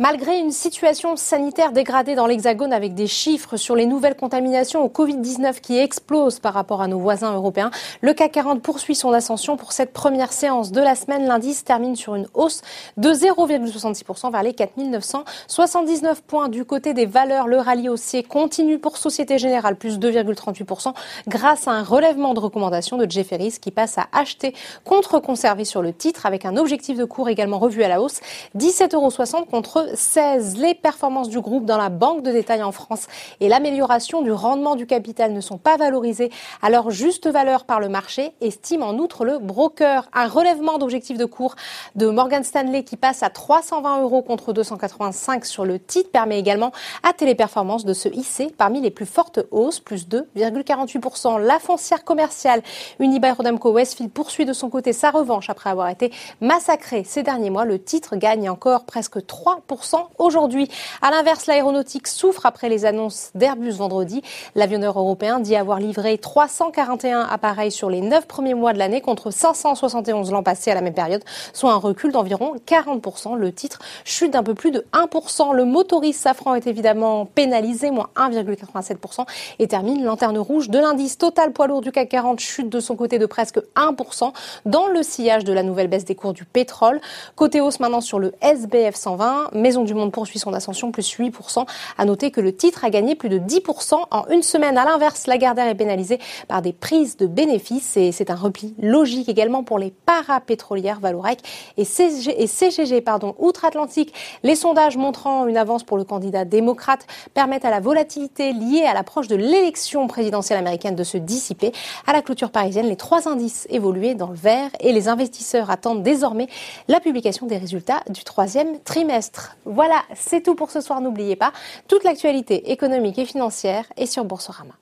Malgré une situation sanitaire dégradée dans l'Hexagone avec des chiffres sur les nouvelles contaminations au Covid-19 qui explosent par rapport à nos voisins européens, le CAC 40 poursuit son ascension pour cette première séance de la semaine. L'indice termine sur une hausse de 0,66% vers les 4979 points. Du côté des valeurs, le rallye haussier continue pour Société Générale, plus 2,38% grâce à un relèvement de recommandation de Jefferies qui passe à acheter contre conserver sur le titre avec un objectif de cours également revu à la hausse, 17,60 euros contre 16. Les performances du groupe dans la banque de détail en France et l'amélioration du rendement du capital ne sont pas valorisées à leur juste valeur par le marché, estime en outre le broker. Un relèvement d'objectif de cours de Morgan Stanley qui passe à 320 euros contre 285 sur le titre permet également à Téléperformance de se hisser parmi les plus fortes hausses, plus 2,48%. La foncière commerciale Unibail-Rodamco Westfield poursuit de son côté sa revanche après avoir été massacré ces derniers mois. Le titre gagne encore presque 3 aujourd'hui. À l'inverse, l'aéronautique souffre après les annonces d'Airbus vendredi. L'avionneur européen dit avoir livré 341 appareils sur les 9 premiers mois de l'année contre 571 l'an passé à la même période, soit un recul d'environ 40%. Le titre chute d'un peu plus de 1%. Le motoriste Safran est évidemment pénalisé, moins 1,87% et termine lanterne rouge de l'indice total poids lourd du CAC 40 chute de son côté de presque 1% dans le sillage de la nouvelle baisse des cours du pétrole. Côté hausse maintenant sur le SBF 120, Maison du Monde poursuit son ascension, plus 8%. À noter que le titre a gagné plus de 10% en une semaine. À l'inverse, Lagardère est pénalisée par des prises de bénéfices et c'est un repli logique également pour les parapétrolières Valorec et CGG, et CGG pardon, outre-Atlantique. Les sondages montrant une avance pour le candidat démocrate permettent à la volatilité liée à l'approche de l'élection présidentielle américaine de se dissiper. À la clôture parisienne, les trois indices évoluaient dans le vert et les investisseurs attendent désormais la publication des résultats du troisième trimestre. Voilà, c'est tout pour ce soir. N'oubliez pas, toute l'actualité économique et financière est sur Boursorama.